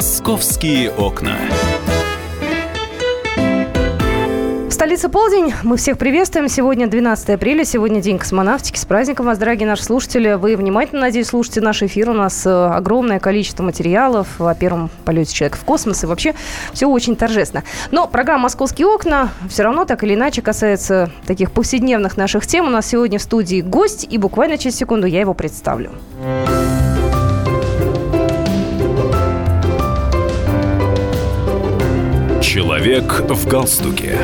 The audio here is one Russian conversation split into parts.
Московские окна. Столица полдень. Мы всех приветствуем. Сегодня 12 апреля. Сегодня день космонавтики. С праздником вас, дорогие наши слушатели. Вы внимательно, надеюсь, слушаете наш эфир. У нас э, огромное количество материалов о первом полете человека в космос. И вообще все очень торжественно. Но программа «Московские окна» все равно так или иначе касается таких повседневных наших тем. У нас сегодня в студии гость. И буквально через секунду я его представлю. Человек в галстуке.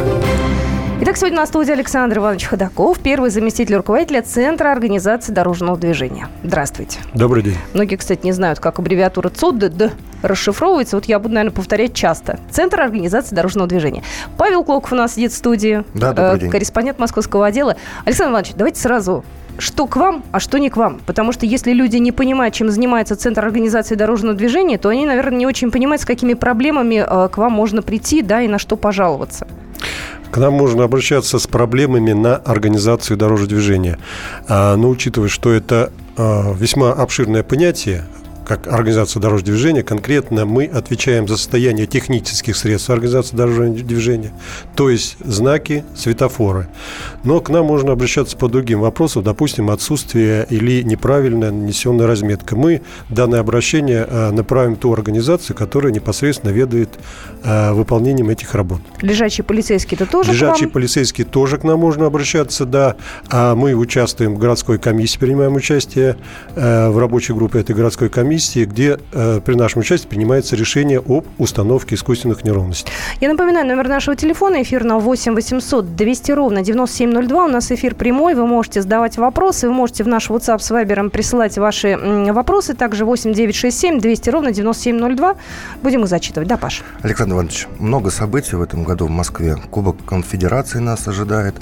Итак, сегодня на студии Александр Иванович Ходаков, первый заместитель руководителя Центра организации дорожного движения. Здравствуйте. Добрый день. Многие, кстати, не знают, как аббревиатура ЦОДД расшифровывается. Вот я буду, наверное, повторять часто. Центр организации дорожного движения. Павел Клоков у нас сидит в студии. Да, добрый день. Корреспондент московского отдела. Александр Иванович, давайте сразу что к вам, а что не к вам. Потому что если люди не понимают, чем занимается Центр организации дорожного движения, то они, наверное, не очень понимают, с какими проблемами э, к вам можно прийти, да, и на что пожаловаться. К нам можно обращаться с проблемами на организацию дорожного движения. А, но учитывая, что это а, весьма обширное понятие, как организация дорожного движения, конкретно мы отвечаем за состояние технических средств организации дорожного движения, то есть знаки, светофоры. Но к нам можно обращаться по другим вопросам, допустим, отсутствие или неправильная нанесенная разметка. Мы данное обращение э, направим ту организацию, которая непосредственно ведает э, выполнением этих работ. Лежачие полицейские это тоже Лежачие к вам? полицейские тоже к нам можно обращаться, да. А мы участвуем в городской комиссии, принимаем участие э, в рабочей группе этой городской комиссии комиссии, где э, при нашем участии принимается решение об установке искусственных неровностей. Я напоминаю, номер нашего телефона, эфир на 8 800 200 ровно 9702. У нас эфир прямой, вы можете задавать вопросы, вы можете в наш WhatsApp с Вайбером присылать ваши м, вопросы, также 8 967 200 ровно 9702. Будем их зачитывать. Да, Паш? Александр Иванович, много событий в этом году в Москве. Кубок конфедерации нас ожидает.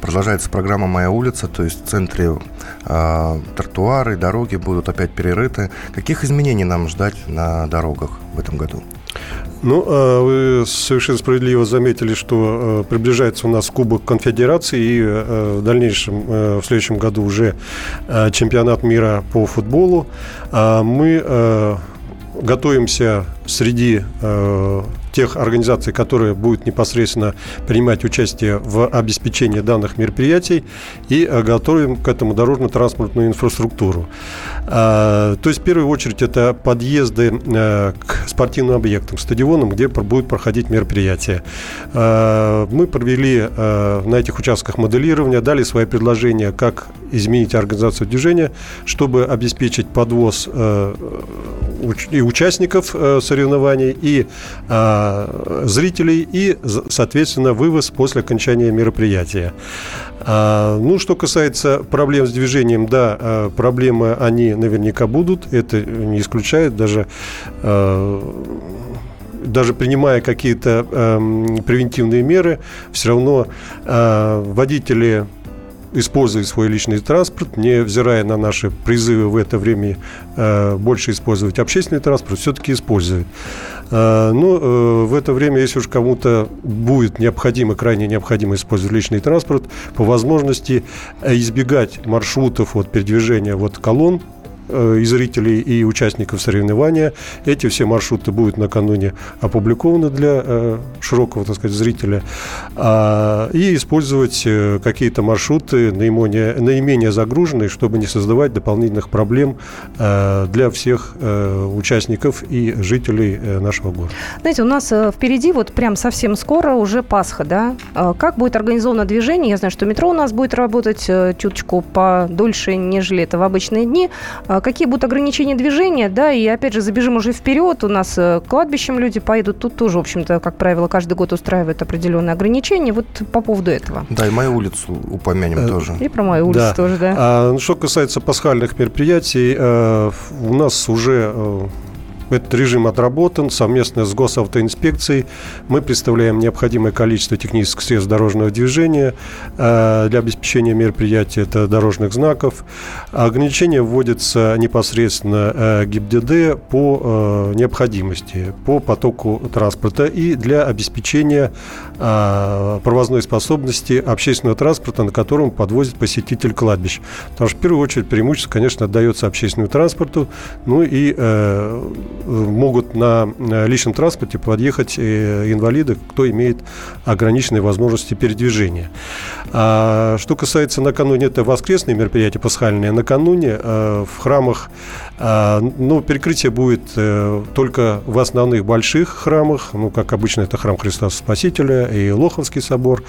Продолжается программа «Моя улица», то есть в центре э, тротуары, дороги будут опять перерыты. Каких изменений нам ждать на дорогах в этом году? Ну, а вы совершенно справедливо заметили, что э, приближается у нас Кубок Конфедерации и э, в дальнейшем, э, в следующем году уже чемпионат мира по футболу. А мы готовимся среди тех организаций, которые будут непосредственно принимать участие в обеспечении данных мероприятий и э, готовим к этому дорожно-транспортную инфраструктуру. А, то есть, в первую очередь, это подъезды э, к спортивным объектам, стадионам, где будут проходить мероприятия. А, мы провели э, на этих участках моделирование, дали свои предложения, как изменить организацию движения, чтобы обеспечить подвоз и участников соревнований, и а, зрителей и, соответственно, вывоз после окончания мероприятия. А, ну, что касается проблем с движением, да, а, проблемы они наверняка будут, это не исключает даже а, даже принимая какие-то э, превентивные меры, все равно э, водители используют свой личный транспорт, невзирая на наши призывы в это время э, больше использовать общественный транспорт, все-таки используют. Э, ну, э, в это время, если уж кому-то будет необходимо, крайне необходимо использовать личный транспорт, по возможности избегать маршрутов вот, передвижения вот, колонн, Э, и зрителей, и участников соревнования. Эти все маршруты будут накануне опубликованы для э, широкого, так сказать, зрителя. А, и использовать э, какие-то маршруты наименее, наименее загруженные, чтобы не создавать дополнительных проблем для всех участников и жителей нашего города. Знаете, у нас впереди вот прям совсем скоро уже Пасха, да? Как будет организовано движение? Я знаю, что метро у нас будет работать чуточку подольше, нежели это в обычные дни. А какие будут ограничения движения, да, и опять же забежим уже вперед, у нас э, к кладбищам люди поедут, тут тоже, в общем-то, как правило, каждый год устраивают определенные ограничения. Вот по поводу этого. Да, и мою улицу упомянем э, тоже. И про мою улицу да. тоже, да. А, что касается пасхальных мероприятий, э, у нас уже э, этот режим отработан. Совместно с госавтоинспекцией мы представляем необходимое количество технических средств дорожного движения э, для обеспечения мероприятий. Это дорожных знаков. Ограничения вводятся непосредственно э, ГИБДД по э, необходимости, по потоку транспорта и для обеспечения провозной способности общественного транспорта, на котором подвозит посетитель кладбищ. Потому что в первую очередь преимущество, конечно, отдается общественному транспорту, ну и могут на личном транспорте подъехать инвалиды, кто имеет ограниченные возможности передвижения. А что касается накануне, это воскресные мероприятия пасхальные, накануне в храмах ну, перекрытие будет только в основных больших храмах, ну, как обычно, это храм Христа Спасителя и Лоховский собор.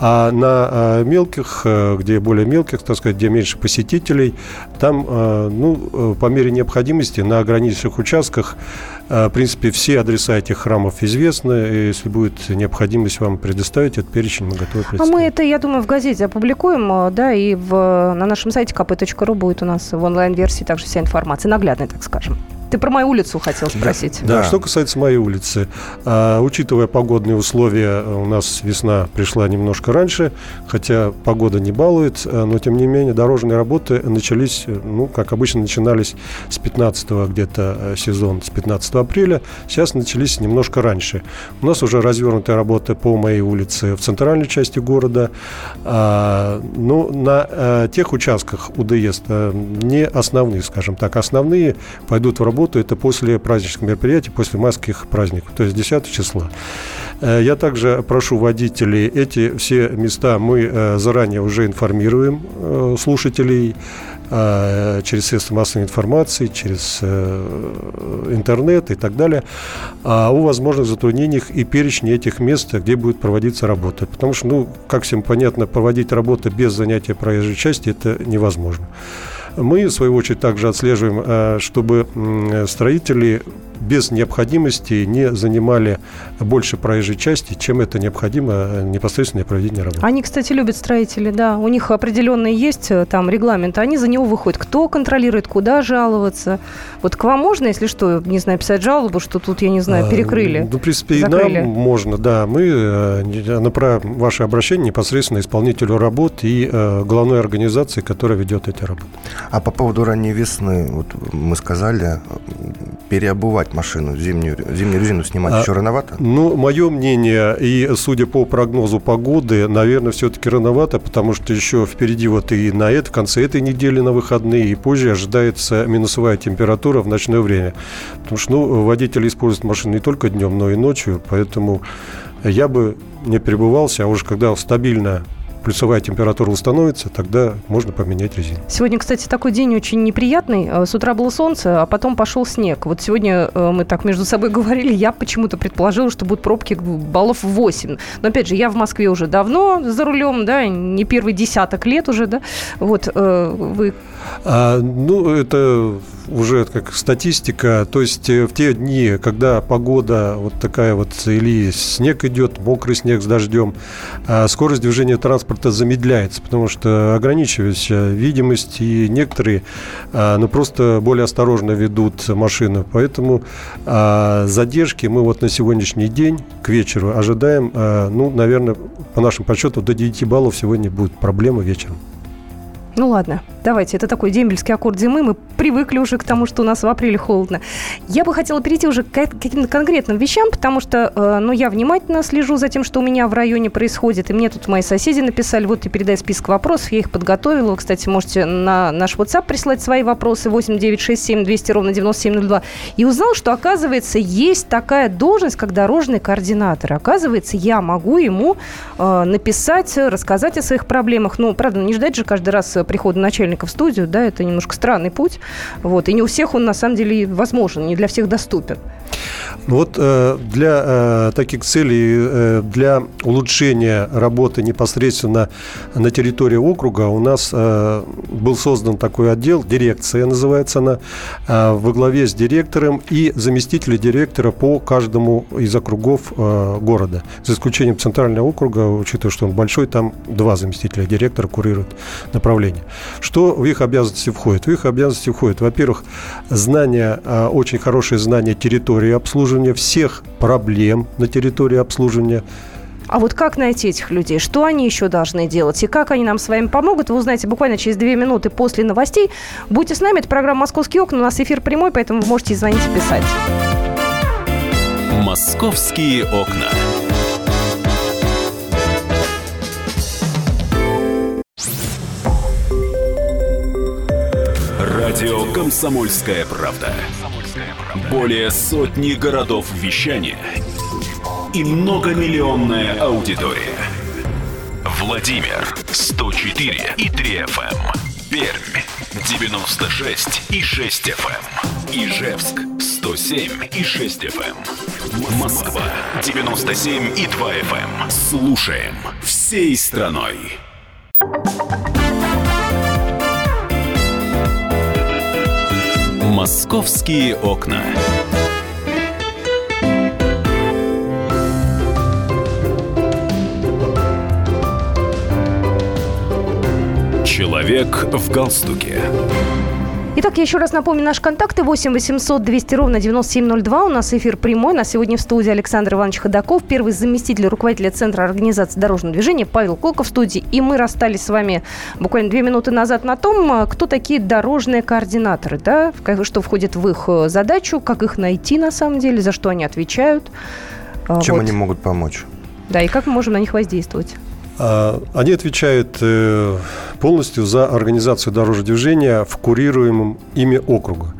А на мелких, где более мелких, так сказать, где меньше посетителей, там, ну, по мере необходимости на ограниченных участках в принципе, все адреса этих храмов известны. И если будет необходимость вам предоставить этот перечень, мы готовы. А мы это, я думаю, в газете опубликуем, да, и в, на нашем сайте kp.ru будет у нас в онлайн-версии также вся информация, наглядная, так скажем. Ты про мою улицу хотел спросить. Да, да. что касается моей улицы. А, учитывая погодные условия, у нас весна пришла немножко раньше, хотя погода не балует, а, но тем не менее дорожные работы начались, ну, как обычно, начинались с 15 где-то э, сезон, с 15 апреля. Сейчас начались немножко раньше. У нас уже развернутая работа по моей улице в центральной части города. А, ну, на а, тех участках УДС, а, не основные, скажем так, основные пойдут в работу работу, это после праздничных мероприятий, после майских праздников, то есть 10 числа. Э, я также прошу водителей, эти все места мы э, заранее уже информируем э, слушателей через средства массовой информации, через интернет и так далее, о возможных затруднениях и перечне этих мест, где будет проводиться работа. Потому что, ну, как всем понятно, проводить работу без занятия проезжей части – это невозможно. Мы, в свою очередь, также отслеживаем, э, чтобы строители без необходимости не занимали больше проезжей части, чем это необходимо э, непосредственно для проведения работы. Они, кстати, любят строители, да. У них определенный есть э, там регламент, они за него выходят. Кто контролирует, куда жаловаться? Вот к вам можно, если что, не знаю, писать жалобу, что тут, я не знаю, перекрыли? А, ну, в принципе, закрыли. и нам можно, да. Мы направим ваше обращение непосредственно исполнителю работ и э, главной организации, которая ведет эти работы. А по поводу ранней весны, вот мы сказали, переобувать машину, зимнюю, зимнюю резину снимать а, еще рановато? Ну, мое мнение, и судя по прогнозу погоды, наверное, все-таки рановато, потому что еще впереди вот и на это, в конце этой недели на выходные, и позже ожидается минусовая температура в ночное время. Потому что ну, водители используют машины не только днем, но и ночью, поэтому я бы не перебывался, а уже когда стабильно плюсовая температура установится, тогда можно поменять резину. Сегодня, кстати, такой день очень неприятный. Э, с утра было солнце, а потом пошел снег. Вот сегодня э, мы так между собой говорили, я почему-то предположила, что будут пробки баллов 8. Но, опять же, я в Москве уже давно за рулем, да, не первый десяток лет уже, да. Вот э, вы... А, ну, это уже как статистика, то есть в те дни, когда погода вот такая вот, или снег идет, мокрый снег с дождем, а скорость движения транспорта замедляется, потому что ограничивается видимость, и некоторые а, ну, просто более осторожно ведут машину. Поэтому а, задержки мы вот на сегодняшний день к вечеру ожидаем, ну, наверное, по нашим подсчетам, до 9 баллов сегодня будет проблема вечером. Ну ладно, давайте, это такой дембельский аккорд зимы, мы привыкли уже к тому, что у нас в апреле холодно. Я бы хотела перейти уже к каким-то конкретным вещам, потому что, э, ну, я внимательно слежу за тем, что у меня в районе происходит, и мне тут мои соседи написали, вот ты передай список вопросов, я их подготовила. Вы, кстати, можете на наш WhatsApp прислать свои вопросы 8 9 6 7 200 ровно 9702. И узнал, что, оказывается, есть такая должность, как дорожный координатор. Оказывается, я могу ему э, написать, рассказать о своих проблемах. Ну, правда, не ждать же каждый раз прихода начальника в студию, да, это немножко странный путь. Вот, и не у всех он, на самом деле, возможен, не для всех доступен. Ну вот э, для э, таких целей, э, для улучшения работы непосредственно на территории округа у нас был создан такой отдел, дирекция называется она, во главе с директором и заместителем директора по каждому из округов города. За исключением центрального округа, учитывая, что он большой, там два заместителя директора курируют направление. Что в их обязанности входит? В их обязанности входит, во-первых, знание, очень хорошее знание территории обслуживания, всех проблем на территории обслуживания. А вот как найти этих людей? Что они еще должны делать? И как они нам с вами помогут? Вы узнаете буквально через две минуты после новостей. Будьте с нами. Это программа «Московские окна». У нас эфир прямой, поэтому вы можете звонить и писать. «Московские окна». Радио «Комсомольская правда». Более сотни городов вещания и многомиллионная аудитория. Владимир 104 и 3 FM. Эм. Пермь 96 и 6 FM. Эм. Ижевск 107 и 6 FM. Эм. Москва 97 и 2 FM. Слушаем всей страной. Московские окна. Человек в галстуке. Итак, я еще раз напомню наши контакты. 8 800 200 ровно 9702. У нас эфир прямой. На сегодня в студии Александр Иванович Ходаков, первый заместитель руководителя Центра организации дорожного движения, Павел Колков в студии. И мы расстались с вами буквально две минуты назад на том, кто такие дорожные координаторы, да, что входит в их э, задачу, как их найти на самом деле, за что они отвечают. Чем вот. они могут помочь? Да, и как мы можем на них воздействовать? А, они отвечают э, полностью за организацию дорожного движения в курируемом ими округа.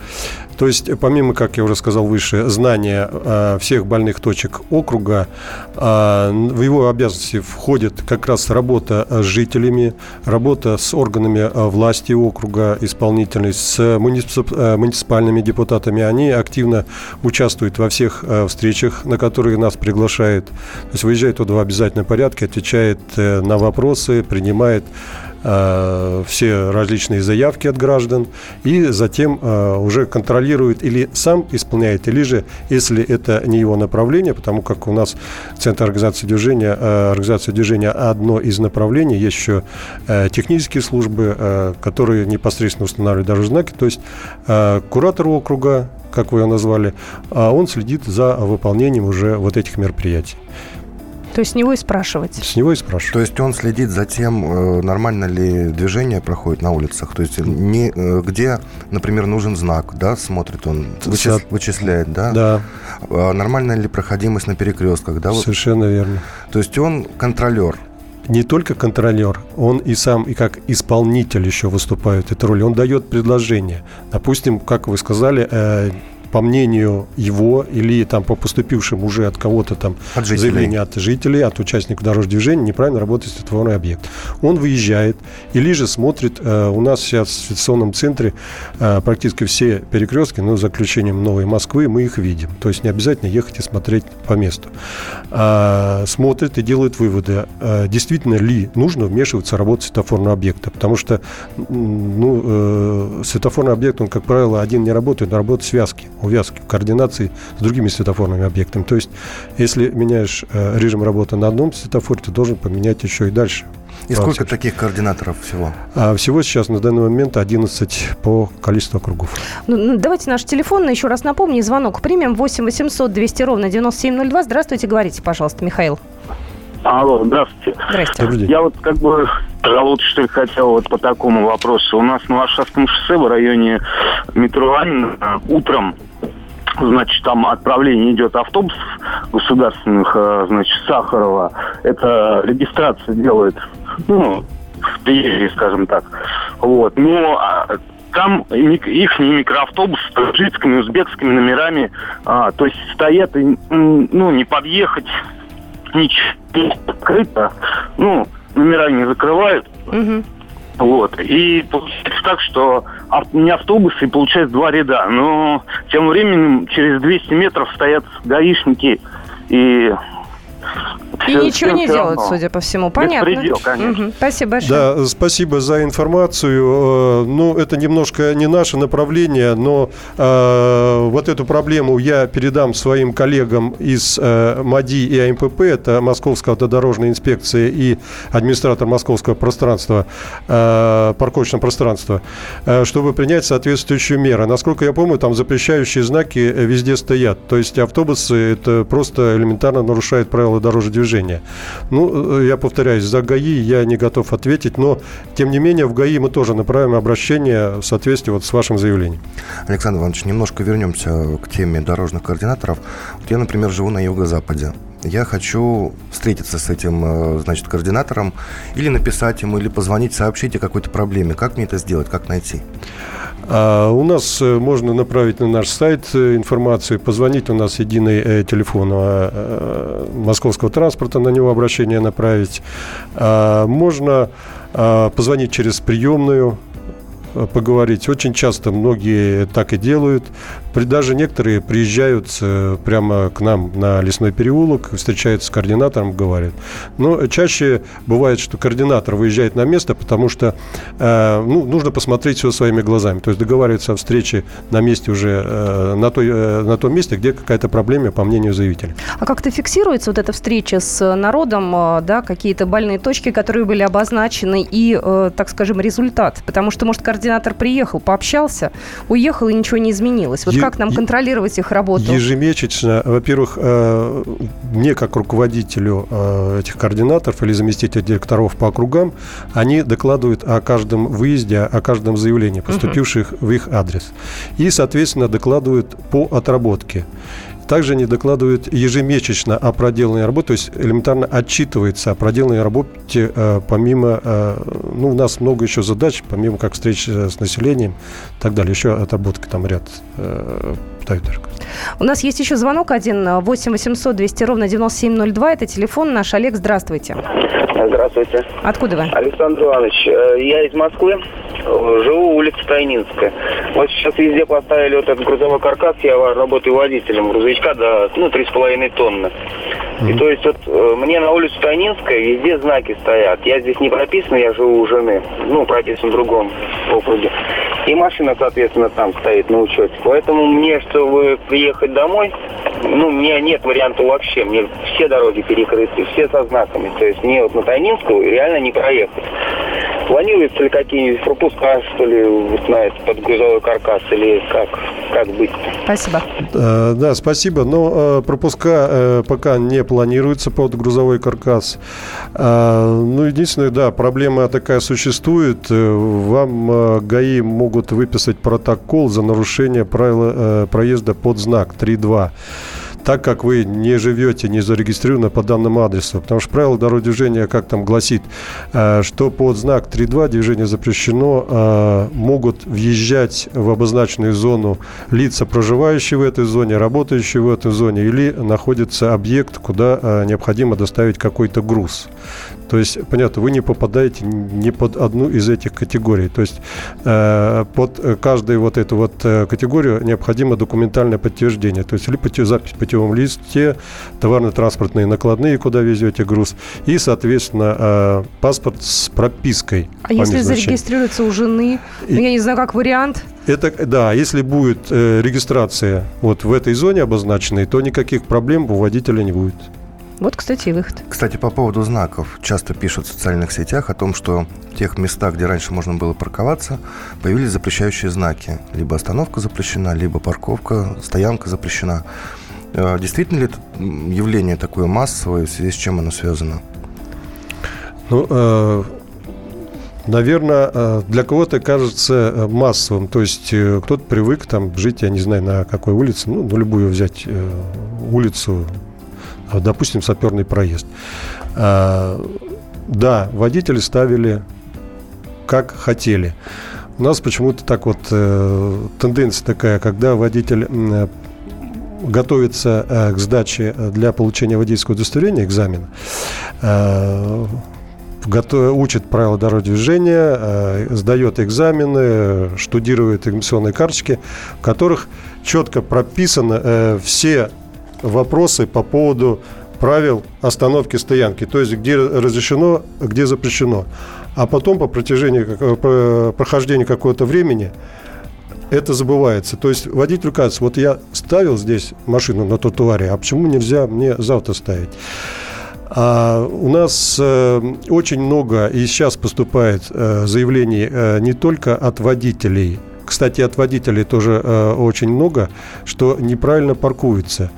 То есть, помимо, как я уже сказал выше, знания э, всех больных точек округа, э, в его обязанности входит как раз работа с жителями, работа с органами э, власти округа, исполнительной, с муниципальными депутатами. Они активно участвуют во всех встречах, на которые нас приглашают. То есть выезжает туда в обязательном порядке, отвечает на вопросы, принимает Э, все различные заявки от граждан и затем э, уже контролирует или сам исполняет, или же, если это не его направление, потому как у нас Центр организации движения, э, организация движения одно из направлений, есть еще технические службы, которые непосредственно устанавливают дорожные знаки, то есть куратор округа, как вы его назвали, а он следит за выполнением уже вот этих мероприятий. То есть с него и спрашивать? С него и спрашивать. То есть он следит за тем, э, нормально ли движение проходит на улицах. То есть не, э, где, например, нужен знак, да, смотрит он, вычис, вычисляет, да? Да. А нормально ли проходимость на перекрестках, да? Совершенно верно. То есть он контролер не только контролер, он и сам, и как исполнитель еще выступает эту роль. Он дает предложение. Допустим, как вы сказали, э, по мнению его или там по поступившим уже от кого-то там от заявления от жителей, от участников дорожного движения, неправильно работает светофорный объект. Он выезжает или же смотрит, э, у нас сейчас в светационном центре э, практически все перекрестки, но за исключением Новой Москвы, мы их видим. То есть не обязательно ехать и смотреть по месту. А, смотрит и делает выводы, а, действительно ли нужно вмешиваться в работу светофорного объекта. Потому что ну, э, светофорный объект, он, как правило, один не работает, а работает связки увязки в координации с другими светофорными объектами. То есть, если меняешь э, режим работы на одном светофоре, ты должен поменять еще и дальше. И сколько таких координаторов всего? А всего сейчас на данный момент 11 по количеству округов. Ну, ну, давайте наш телефон еще раз напомню. Звонок примем 8 800 200 ровно 9702. Здравствуйте, говорите, пожалуйста, Михаил. Алло, здравствуйте. Здравствуйте. Добрый день. Я вот как бы пожалуйста, что ли, хотел вот по такому вопросу. У нас на Варшавском шоссе в районе метро Анина утром Значит, там отправление идет автобус государственных, э, значит, Сахарова. Это регистрация делает, ну, в приезде, скажем так. Вот. Но а, там их микроавтобусы с таджикскими, узбекскими номерами, а, то есть стоят, и, ну, не подъехать, ничего открыто, ну, номера не закрывают. Угу. Вот. И получается так, что не автобусы, получается два ряда. Но тем временем через 200 метров стоят гаишники и и все, ничего не делают, равно. судя по всему. Понятно. Беспредел, конечно. Угу. Спасибо большое. Да, спасибо за информацию. Э, ну, это немножко не наше направление, но э, вот эту проблему я передам своим коллегам из э, МАДИ и АМПП, это Московская автодорожная инспекция и администратор московского пространства, э, парковочного пространства, э, чтобы принять соответствующую меру. Насколько я помню, там запрещающие знаки везде стоят. То есть автобусы это просто элементарно нарушают правила дорожного движения движения. Ну, э, я повторяюсь, за ГАИ я не готов ответить, но, тем не менее, в ГАИ мы тоже направим обращение в соответствии вот с вашим заявлением. Александр Иванович, немножко вернемся к теме дорожных координаторов. Вот я, например, живу на юго-западе я хочу встретиться с этим, э, значит, координатором или написать ему, или позвонить, сообщить о какой-то проблеме. Как мне это сделать, как найти? А у нас э, можно направить на наш сайт э, информацию, позвонить, у нас единый телефон московского транспорта, на него обращение направить. А можно а, позвонить через приемную поговорить. Очень часто многие так и делают. Даже некоторые приезжают э, прямо к нам на лесной переулок, встречаются с координатором, говорят. Но чаще бывает, что координатор выезжает на место, потому что э, ну, нужно посмотреть все своими глазами. То есть договариваться о встрече на месте уже, на, той, на том месте, где какая-то проблема, по мнению заявителя. А как-то фиксируется вот эта встреча с народом, да, какие-то больные точки, которые были обозначены, и, так скажем, результат? Потому что, может, координатор координатор приехал, пообщался, уехал и ничего не изменилось. Вот е- как нам контролировать их работу? Ежемесячно, во-первых, э, мне как руководителю э, этих координаторов или заместителя директоров по округам, они докладывают о каждом выезде, о каждом заявлении, поступивших угу. в их адрес. И, соответственно, докладывают по отработке. Также они докладывают ежемесячно о проделанной работе, то есть элементарно отчитывается о проделанной работе, э, помимо, э, ну, у нас много еще задач, помимо как встреч э, с населением и так далее, еще отработка там ряд У нас есть еще звонок один, 8 800 200 ровно 9702, это телефон наш. Олег, здравствуйте. Здравствуйте. Откуда вы? Александр Иванович, я из Москвы, живу улица Тайнинская. Вот сейчас везде поставили вот этот грузовой каркас, я работаю водителем грузовичка до, ну, 3,5 тонны. И то есть вот э, мне на улице Тайнинская везде знаки стоят. Я здесь не прописан, я живу у жены. Ну, прописан в другом округе. И машина, соответственно, там стоит на учете. Поэтому мне, чтобы приехать домой, ну, у меня нет варианта вообще. Мне все дороги перекрыты, все со знаками. То есть мне вот на Тайнинскую реально не проехать. Планируется ли какие-нибудь пропуска, что ли, вот на этот под грузовой каркас, или как, как быть? Спасибо. Э, да, спасибо. Но э, пропуска э, пока не планируется под грузовой каркас. Э, ну, единственное, да, проблема такая существует. Э, вам э, ГАИ могут выписать протокол за нарушение правила э, проезда под знак 3.2 так как вы не живете, не зарегистрированы по данному адресу. Потому что правило дорожного движения, как там гласит, э, что под знак 3.2 движение запрещено, э, могут въезжать в обозначенную зону лица, проживающие в этой зоне, работающие в этой зоне, или находится объект, куда э, необходимо доставить какой-то груз. То есть, понятно, вы не попадаете не под одну из этих категорий. То есть э, под каждую вот эту вот э, категорию необходимо документальное подтверждение. То есть или запись в путевом листе, товарно-транспортные накладные, куда везете груз, и, соответственно, э, паспорт с пропиской. А если зарегистрируется у жены, и... ну, я не знаю, как вариант? Это, да, если будет э, регистрация вот в этой зоне обозначенной, то никаких проблем у водителя не будет. Вот, кстати, и выход. Кстати, по поводу знаков. Часто пишут в социальных сетях о том, что в тех местах, где раньше можно было парковаться, появились запрещающие знаки. Либо остановка запрещена, либо парковка, стоянка запрещена. Э, действительно ли это явление такое массовое, в связи с чем оно связано? Ну, э, наверное, э, для кого-то кажется массовым. То есть кто-то привык там жить, я не знаю, на какой улице, ну, на любую взять улицу, а, допустим, саперный проезд. А, да, водители ставили как хотели. У нас почему-то так вот э, тенденция такая, когда водитель э, готовится э, к сдаче для получения водительского удостоверения, экзамена, учит правила дорожного движения, сдает экзамены, штудирует экзаменационные карточки, в которых четко прописаны все вопросы по поводу правил остановки стоянки, то есть где разрешено, где запрещено. А потом по протяжении по прохождению какого-то времени это забывается. То есть водитель кажется, вот я ставил здесь машину на тротуаре, а почему нельзя мне завтра ставить? А у нас э, очень много и сейчас поступает э, заявлений э, не только от водителей, кстати, от водителей тоже э, очень много, что неправильно паркуются.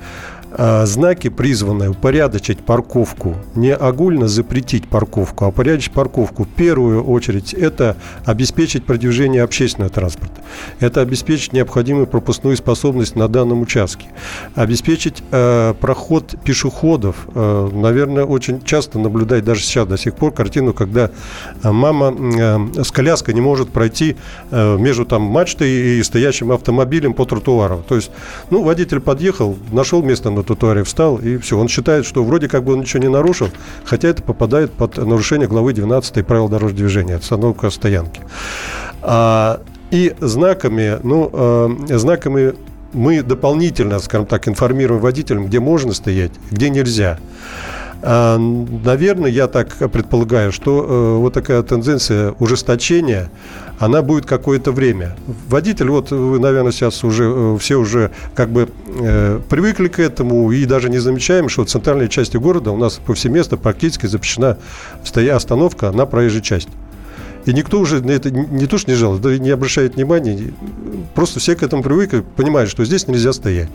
А, знаки призваны упорядочить парковку, не огульно запретить парковку, а упорядочить парковку. В первую очередь это обеспечить продвижение общественного транспорта, это обеспечить необходимую пропускную способность на данном участке, обеспечить э, проход пешеходов. Э, наверное, очень часто наблюдать даже сейчас до сих пор картину, когда мама э, с коляской не может пройти э, между там мачтой и стоящим автомобилем по тротуару. То есть, ну, водитель подъехал, нашел место на тротуаре, встал, и все. Он считает, что вроде как бы он ничего не нарушил, хотя это попадает под нарушение главы 12 правил дорожного движения, остановка стоянки. А, и знаками, ну, э, знаками мы дополнительно, скажем так, информируем водителям, где можно стоять, где нельзя. А, наверное, я так предполагаю, что э, вот такая тенденция ужесточения, она будет какое-то время. Водитель, вот вы, наверное, сейчас уже э, все уже как бы э, привыкли к этому и даже не замечаем, что в центральной части города у нас повсеместно практически запрещена стоя остановка на проезжей части. И никто уже на это не то, что не жалуется, да не обращает внимания. Просто все к этому привыкли, понимают, что здесь нельзя стоять.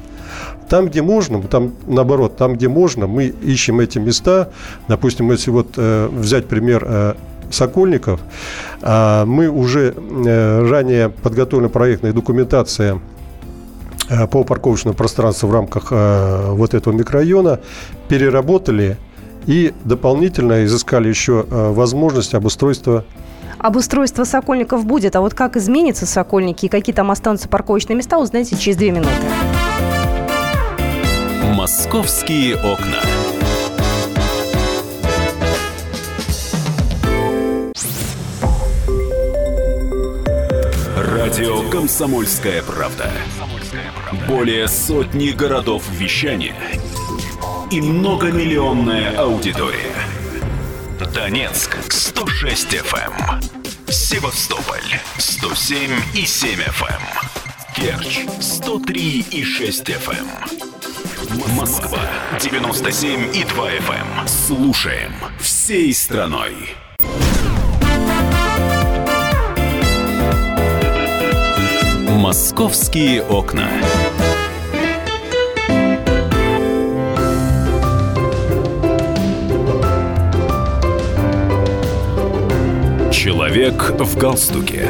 Там, где можно, там наоборот, там, где можно, мы ищем эти места. Допустим, если вот э, взять пример э, Сокольников, э, мы уже э, ранее подготовлена проектная документация э, по парковочному пространству в рамках э, вот этого микрорайона, переработали и дополнительно изыскали еще э, возможность обустройства Обустройство Сокольников будет, а вот как изменится Сокольники и какие там останутся парковочные места, узнаете через две минуты. Московские окна. Радио «Комсомольская правда». Более сотни городов вещания и многомиллионная аудитория. Донецк 106 FM. Севастополь 107 и 7 FM. Керчь 103 и 6 FM. Москва 97 и 2 FM. Слушаем всей страной. Московские окна. Человек в галстуке.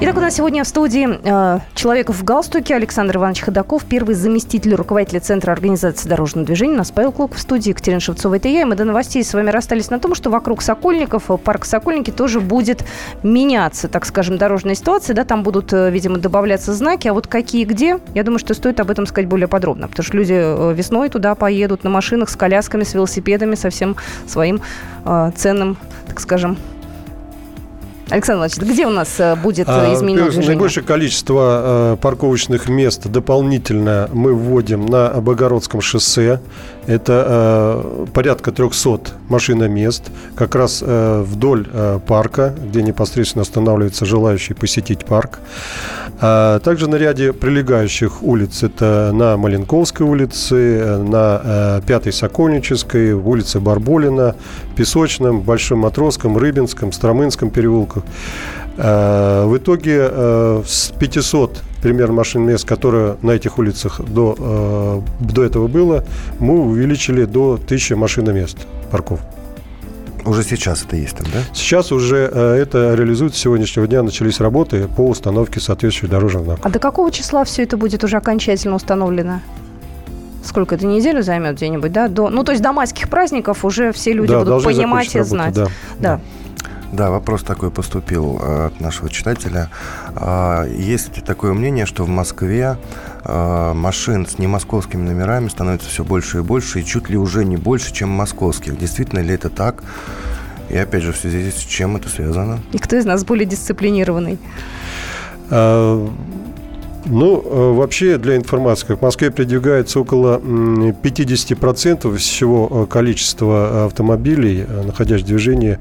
Итак, у нас сегодня в студии э, человек в галстуке Александр Иванович Ходаков, первый заместитель руководителя Центра организации дорожного движения. У нас Павел Клок в студии, Екатерина Шевцова. Это я. И мы до новостей с вами расстались на том, что вокруг Сокольников, э, парк Сокольники тоже будет меняться, так скажем, дорожная ситуация. Да, там будут, э, видимо, добавляться знаки. А вот какие где, я думаю, что стоит об этом сказать более подробно. Потому что люди э, весной туда поедут на машинах с колясками, с велосипедами, со всем своим э, ценным, так скажем, Александр Владимирович, где у нас э, будет э, а, движение? Наибольшее количество э, парковочных мест дополнительно мы вводим на Богородском шоссе. Это порядка 300 машиномест, как раз вдоль парка, где непосредственно останавливаются желающие посетить парк. А также на ряде прилегающих улиц, это на Маленковской улице, на э, Пятой Сокольнической, улице Барболина, Песочном, Большом Матросском, Рыбинском, Стромынском переулках. Э, в итоге э, с 500 примерно машин мест, которые на этих улицах до, э, до этого было, мы увеличили до 1000 машиномест парков. Уже сейчас это есть там, да? Сейчас уже это реализуется. С сегодняшнего дня начались работы по установке соответствующих дорожных знаков. А до какого числа все это будет уже окончательно установлено? Сколько это неделю займет где-нибудь, да? До, ну, то есть до майских праздников уже все люди да, будут понимать и знать. да. да. Да, вопрос такой поступил э, от нашего читателя. А, есть такое мнение, что в Москве э, машин с немосковскими номерами становится все больше и больше, и чуть ли уже не больше, чем московских. Действительно ли это так? И опять же, в связи с чем это связано? И кто из нас более дисциплинированный? Ну, э, вообще для информации, в Москве передвигается около 50% всего э, количества автомобилей, э, находящихся в движении,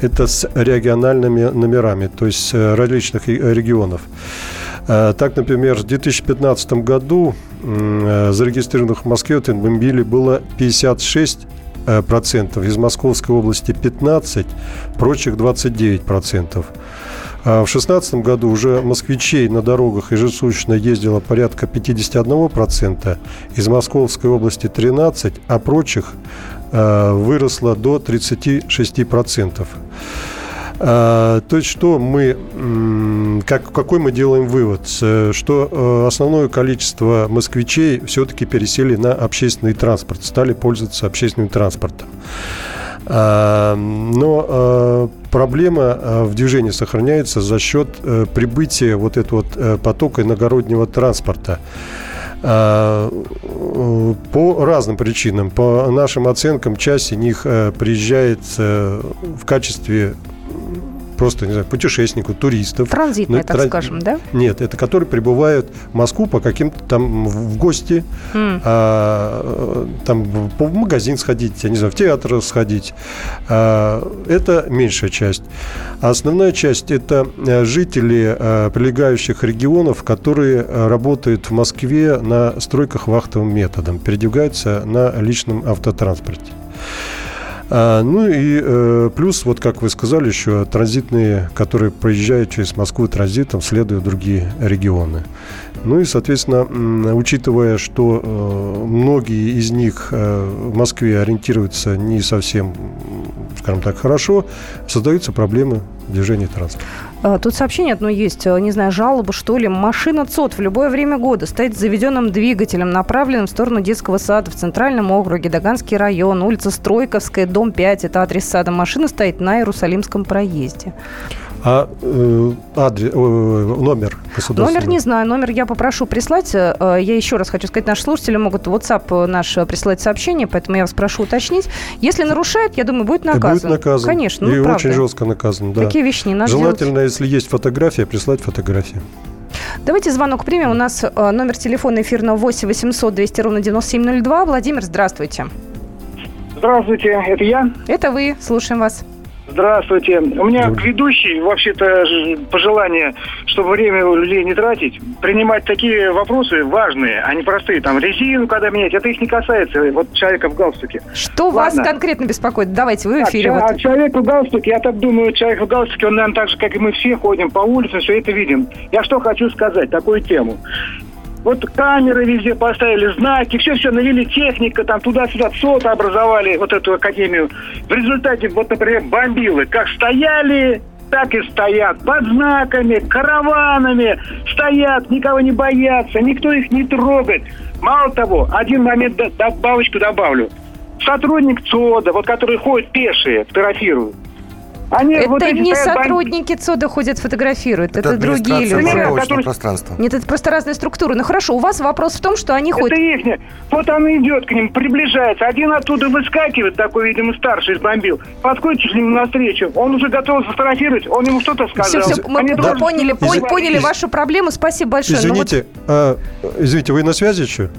это с региональными номерами, то есть различных регионов. Так, например, в 2015 году зарегистрированных в Москве автомобилей было 56 э, процентов, из Московской области 15, прочих 29 процентов. А в 2016 году уже москвичей на дорогах ежесуточно ездило порядка 51%, из Московской области 13%, а прочих э, выросло до 36%. А, то есть что мы, как, какой мы делаем вывод? Что э, основное количество москвичей все-таки пересели на общественный транспорт, стали пользоваться общественным транспортом. А, но э, проблема э, в движении сохраняется за счет прибытия вот этого потока иногороднего транспорта. А, по разным причинам. По нашим оценкам, часть из них приезжает в качестве просто, не знаю, путешественников, туристов. Транзитные, ну, так тран... скажем, да? Нет, это которые прибывают в Москву по каким-то там в гости, mm. а, там в магазин сходить, я не знаю, в театр сходить. А, это меньшая часть. А основная часть – это э, жители а, прилегающих регионов, которые работают в Москве на стройках вахтовым методом, передвигаются на личном автотранспорте. А, ну и э, плюс, вот как вы сказали, еще транзитные, которые проезжают через Москву транзитом, следуя в другие регионы. Ну и, соответственно, учитывая, что э, многие из них э, в Москве ориентируются не совсем, скажем так, хорошо, создаются проблемы движения транспорта. А, тут сообщение одно есть, э, не знаю, жалоба, что ли. Машина ЦОД в любое время года стоит с заведенным двигателем, направленным в сторону детского сада в Центральном округе, Таганский район, улица Стройковская, дом 5, это адрес сада. Машина стоит на Иерусалимском проезде. А э, адрес, э, номер государственного? Номер не знаю. Номер я попрошу прислать. Э, я еще раз хочу сказать, наши слушатели могут в WhatsApp наш прислать сообщение, поэтому я вас прошу уточнить. Если нарушает, я думаю, будет наказан. И будет наказан. Конечно. Ну, и правда. очень жестко наказан, да. Такие вещи не надо Желательно, делать. если есть фотография, прислать фотографию. Давайте звонок примем. У нас номер телефона эфирного 8 800 200 ровно 9702. Владимир, здравствуйте. Здравствуйте, это я? Это вы. Слушаем вас. Здравствуйте. У меня к ведущей вообще-то пожелание, чтобы время у людей не тратить, принимать такие вопросы важные, а не простые. Там резину когда менять, это их не касается. Вот человека в галстуке. Что Ладно. вас конкретно беспокоит? Давайте, вы в эфире. А, вот. а человек в галстуке, я так думаю, человек в галстуке, он, наверное, так же, как и мы все ходим по улице, все это видим. Я что хочу сказать, такую тему. Вот камеры везде поставили, знаки, все-все навели, техника, там туда-сюда, СОТа образовали, вот эту академию. В результате, вот, например, бомбилы как стояли, так и стоят. Под знаками, караванами стоят, никого не боятся, никто их не трогает. Мало того, один момент добавочку добавлю. Сотрудник ЦОДа, вот который ходит пешие, фотографирует, они это вот не сотрудники банд... ЦОДа ходят, фотографируют, это, это другие люди. Которые... пространство. Нет, это просто разные структуры. Ну хорошо, у вас вопрос в том, что они ходят... Это их. Вот он идет к ним, приближается. Один оттуда выскакивает, такой, видимо, старший бомбил. Подходит к нему навстречу. Он уже готов сфотографировать. Он ему что-то сказал. Все, все, мы, мы да. поняли, Из... поняли вашу проблему. Спасибо большое. Ну извините, вот... а, извините, вы на связи еще?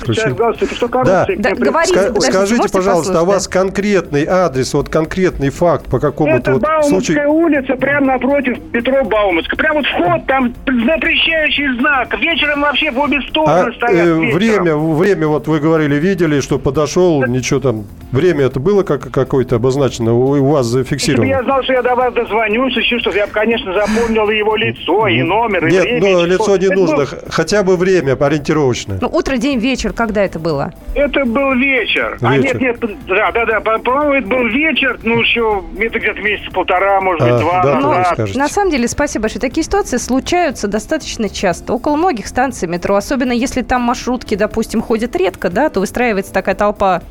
Отключили. Сейчас, что коррупция. Да. Да, говорите, Ска- скажите, пожалуйста, а у вас конкретный адрес, вот конкретный факт по какому-то вот Бауманская случаю? улица, прямо напротив Петро Бауманска. Прямо вот вход, там запрещающий знак. Вечером вообще в обе стороны а, стоят. Э, время, время, вот вы говорили, видели, что подошел, да. ничего там. Время это было как какое-то обозначено, у, у вас зафиксировано? Если бы я знал, что я до вас дозвонюсь, еще что я бы, конечно, запомнил его лицо, и номер, и Нет, время. Нет, но лицо не нужно, было... хотя бы время ориентировочное. Ну, утро, день, вечер, когда это было? Это был вечер. вечер. А нет, нет, да, да, да. По-моему, это был вечер, ну, еще это где-то месяца полтора, может быть, а, два. Да, Но, на самом деле, спасибо большое. Такие ситуации случаются достаточно часто. Около многих станций метро, особенно если там маршрутки, допустим, ходят редко, да, то выстраивается такая толпа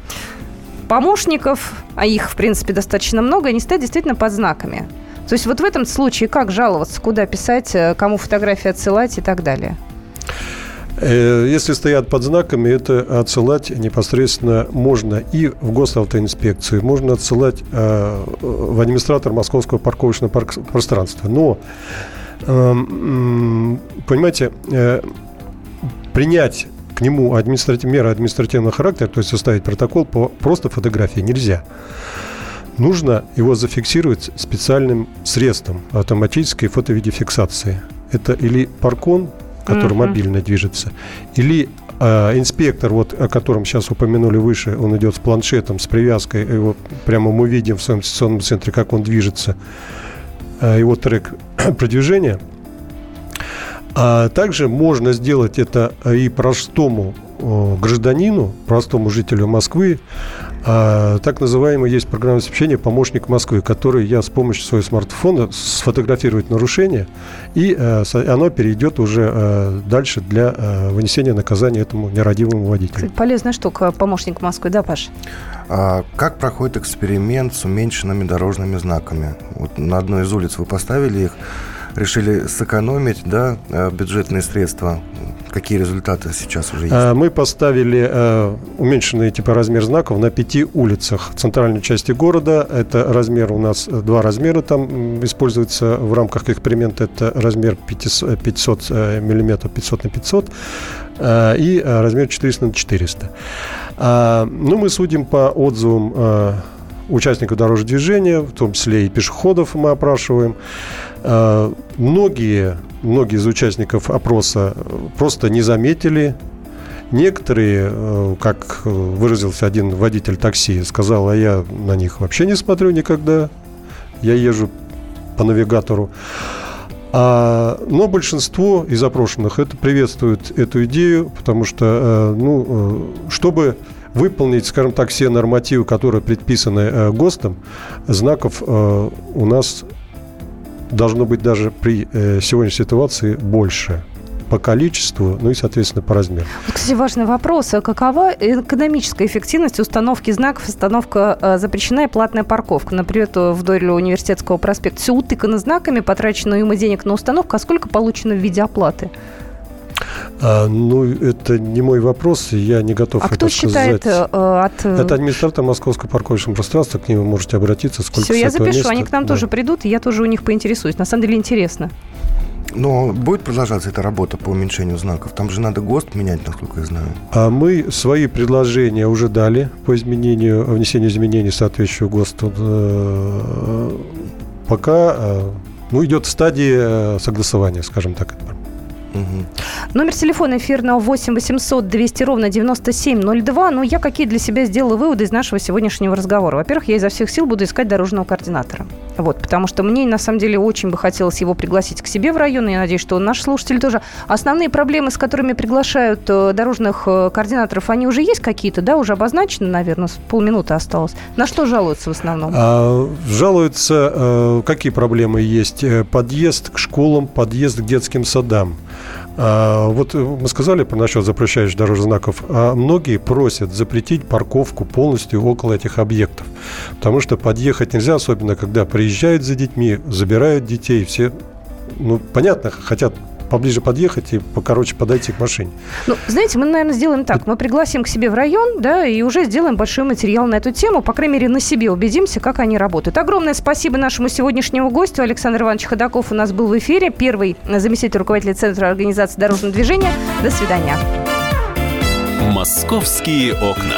помощников, а их, в принципе, достаточно много, они стоят действительно под знаками. То есть вот в этом случае как жаловаться, куда писать, э, кому фотографии отсылать и так далее? Э, если стоят под знаками, это отсылать непосредственно можно и в госавтоинспекцию, можно отсылать э, в администратор московского парковочного пространства. Но, эм, понимаете, э, принять к нему административ, меры административного характера, то есть составить протокол по просто фотографии нельзя. Нужно его зафиксировать специальным средством автоматической фотовидеофиксации. Это или паркон, который mm-hmm. мобильно движется, или А инспектор, вот, о котором сейчас упомянули выше, он идет с планшетом, с привязкой. Его прямо мы видим в своем сессионном центре, как он движется. А, его трек продвижения. А также можно сделать это и простому гражданину, простому жителю Москвы, а, так называемый есть программное обеспечение «Помощник Москвы», который я с помощью своего смартфона сфотографирует нарушение, и а, оно перейдет уже а, дальше для а, вынесения наказания этому нерадивому водителю. Кстати, полезная штука «Помощник Москвы», да, Паш? А, как проходит эксперимент с уменьшенными дорожными знаками? Вот на одной из улиц вы поставили их, решили сэкономить да, э, бюджетные средства. Какие результаты сейчас уже есть? А, мы поставили э, уменьшенный типа размер знаков на пяти улицах центральной части города. Это размер у нас, э, два размера там используется в рамках эксперимента. Это размер 500, 500 миллиметров, 500 на 500 и размер 400 на 400. А, ну, мы судим по отзывам участников дорожного движения, в том числе и пешеходов мы опрашиваем. Э, многие, многие из участников опроса просто не заметили Некоторые, э, как выразился один водитель такси, сказал, а я на них вообще не смотрю никогда. Я езжу по навигатору. А, но большинство из опрошенных это приветствует эту идею, потому что, э, ну, чтобы выполнить, скажем так, все нормативы, которые предписаны ГОСТом, знаков у нас должно быть даже при э, сегодняшней ситуации больше по количеству, ну и, соответственно, по размеру. Кстати, важный вопрос. А какова экономическая эффективность установки знаков, установка э, запрещена и платная парковка? Например, вдоль университетского проспекта. Все утыкано знаками, потрачено ему денег на установку. А сколько получено в виде оплаты? А, ну, это не мой вопрос, я не готов а это кто считает сказать. Э, от... Это администратор Московского парковочного пространства, к ним вы можете обратиться. Сколько Все, я запишу, места. они к нам да. тоже придут, и я тоже у них поинтересуюсь. На самом деле интересно. Но будет продолжаться эта работа по уменьшению знаков? Там же надо ГОСТ менять, насколько я знаю. А мы свои предложения уже дали по изменению, внесению изменений соответствующего ГОСТу. Э, пока э, ну, идет в стадии э, согласования, скажем так. Угу. Номер телефона эфирного 8 800 200 ровно 9702. Ну, я какие для себя сделала выводы из нашего сегодняшнего разговора? Во-первых, я изо всех сил буду искать дорожного координатора. Вот, потому что мне, на самом деле, очень бы хотелось его пригласить к себе в район. И я надеюсь, что наши слушатели тоже. Основные проблемы, с которыми приглашают э, дорожных э, координаторов, они уже есть какие-то, да? Уже обозначены, наверное, полминуты осталось. На что жалуются в основном? А, жалуются, э, какие проблемы есть? Подъезд к школам, подъезд к детским садам. А, вот мы сказали про насчет запрещающих дорожных знаков, а многие просят запретить парковку полностью около этих объектов. Потому что подъехать нельзя, особенно когда приезжают за детьми, забирают детей, все, ну, понятно, хотят поближе подъехать и покороче подойти к машине. Ну, знаете, мы, наверное, сделаем так. Мы пригласим к себе в район, да, и уже сделаем большой материал на эту тему. По крайней мере, на себе убедимся, как они работают. Огромное спасибо нашему сегодняшнему гостю. Александр Иванович Ходаков у нас был в эфире. Первый заместитель руководителя Центра организации дорожного движения. До свидания. «Московские окна».